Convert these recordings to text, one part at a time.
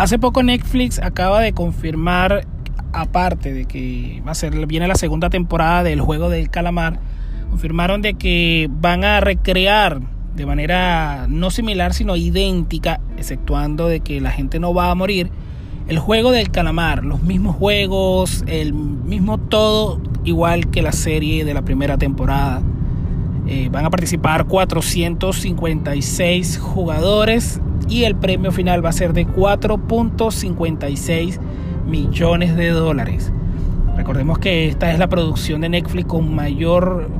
Hace poco Netflix acaba de confirmar, aparte de que va a ser, viene la segunda temporada del juego del calamar, confirmaron de que van a recrear de manera no similar sino idéntica, exceptuando de que la gente no va a morir, el juego del calamar, los mismos juegos, el mismo todo, igual que la serie de la primera temporada. Eh, van a participar 456 jugadores y el premio final va a ser de 4.56 millones de dólares. Recordemos que esta es la producción de Netflix con mayor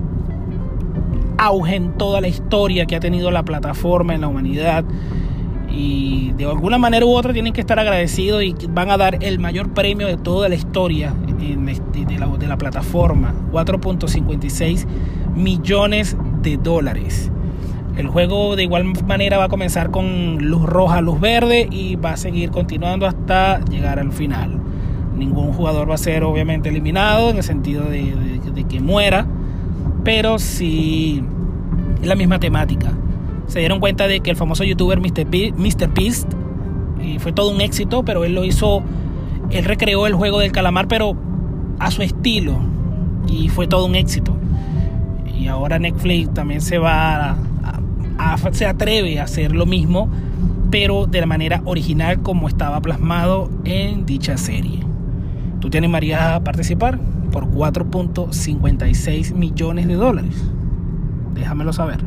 auge en toda la historia que ha tenido la plataforma en la humanidad. Y de alguna manera u otra tienen que estar agradecidos y van a dar el mayor premio de toda la historia de, la, de la plataforma. 4.56 millones de dólares. El juego de igual manera va a comenzar con luz roja, luz verde y va a seguir continuando hasta llegar al final. Ningún jugador va a ser obviamente eliminado en el sentido de, que muera, pero sí es la misma temática. Se dieron cuenta de que el famoso youtuber Mr. Beast y fue todo un éxito, pero él lo hizo, él recreó el juego del calamar, pero a su estilo y fue todo un éxito. Y ahora Netflix también se va a se atreve a hacer lo mismo, pero de la manera original como estaba plasmado en dicha serie. ¿Tú te animarías a participar por 4.56 millones de dólares? Déjamelo saber.